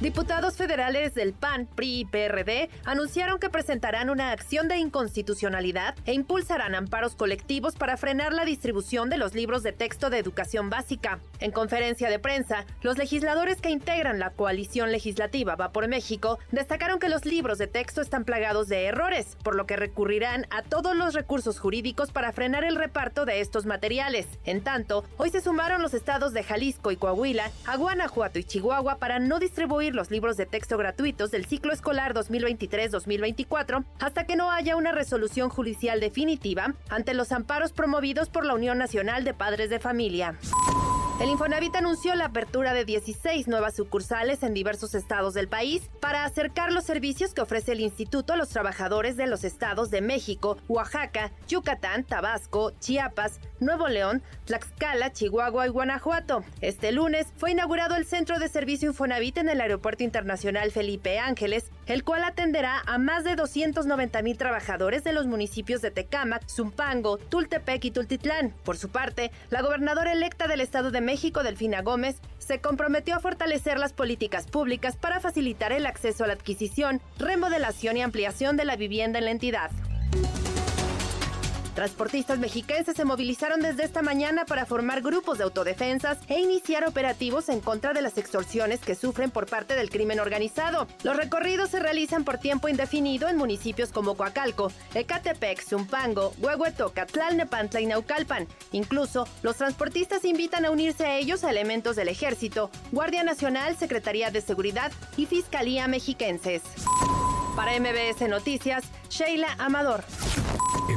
Diputados federales del PAN, PRI y PRD anunciaron que presentarán una acción de inconstitucionalidad e impulsarán amparos colectivos para frenar la distribución de los libros de texto de educación básica. En conferencia de prensa, los legisladores que integran la coalición legislativa Va por México destacaron que los libros de texto están plagados de errores, por lo que recurrirán a todos los recursos jurídicos para frenar el reparto de estos materiales. En tanto, hoy se sumaron los estados de Jalisco y Coahuila a Guanajuato y Chihuahua para no distribuir los libros de texto gratuitos del ciclo escolar 2023-2024 hasta que no haya una resolución judicial definitiva ante los amparos promovidos por la Unión Nacional de Padres de Familia. El Infonavit anunció la apertura de 16 nuevas sucursales en diversos estados del país para acercar los servicios que ofrece el instituto a los trabajadores de los estados de México, Oaxaca, Yucatán, Tabasco, Chiapas, Nuevo León, Tlaxcala, Chihuahua y Guanajuato. Este lunes fue inaugurado el Centro de Servicio Infonavit en el Aeropuerto Internacional Felipe Ángeles, el cual atenderá a más de 290 mil trabajadores de los municipios de Tecámac, Zumpango, Tultepec y Tultitlán. Por su parte, la gobernadora electa del Estado de México, Delfina Gómez, se comprometió a fortalecer las políticas públicas para facilitar el acceso a la adquisición, remodelación y ampliación de la vivienda en la entidad. Transportistas mexiquenses se movilizaron desde esta mañana para formar grupos de autodefensas e iniciar operativos en contra de las extorsiones que sufren por parte del crimen organizado. Los recorridos se realizan por tiempo indefinido en municipios como Coacalco, Ecatepec, Zumpango, Huehuetoca, Tlalnepantla y Naucalpan. Incluso, los transportistas invitan a unirse a ellos a elementos del Ejército, Guardia Nacional, Secretaría de Seguridad y Fiscalía mexiquenses. Para MBS Noticias, Sheila Amador.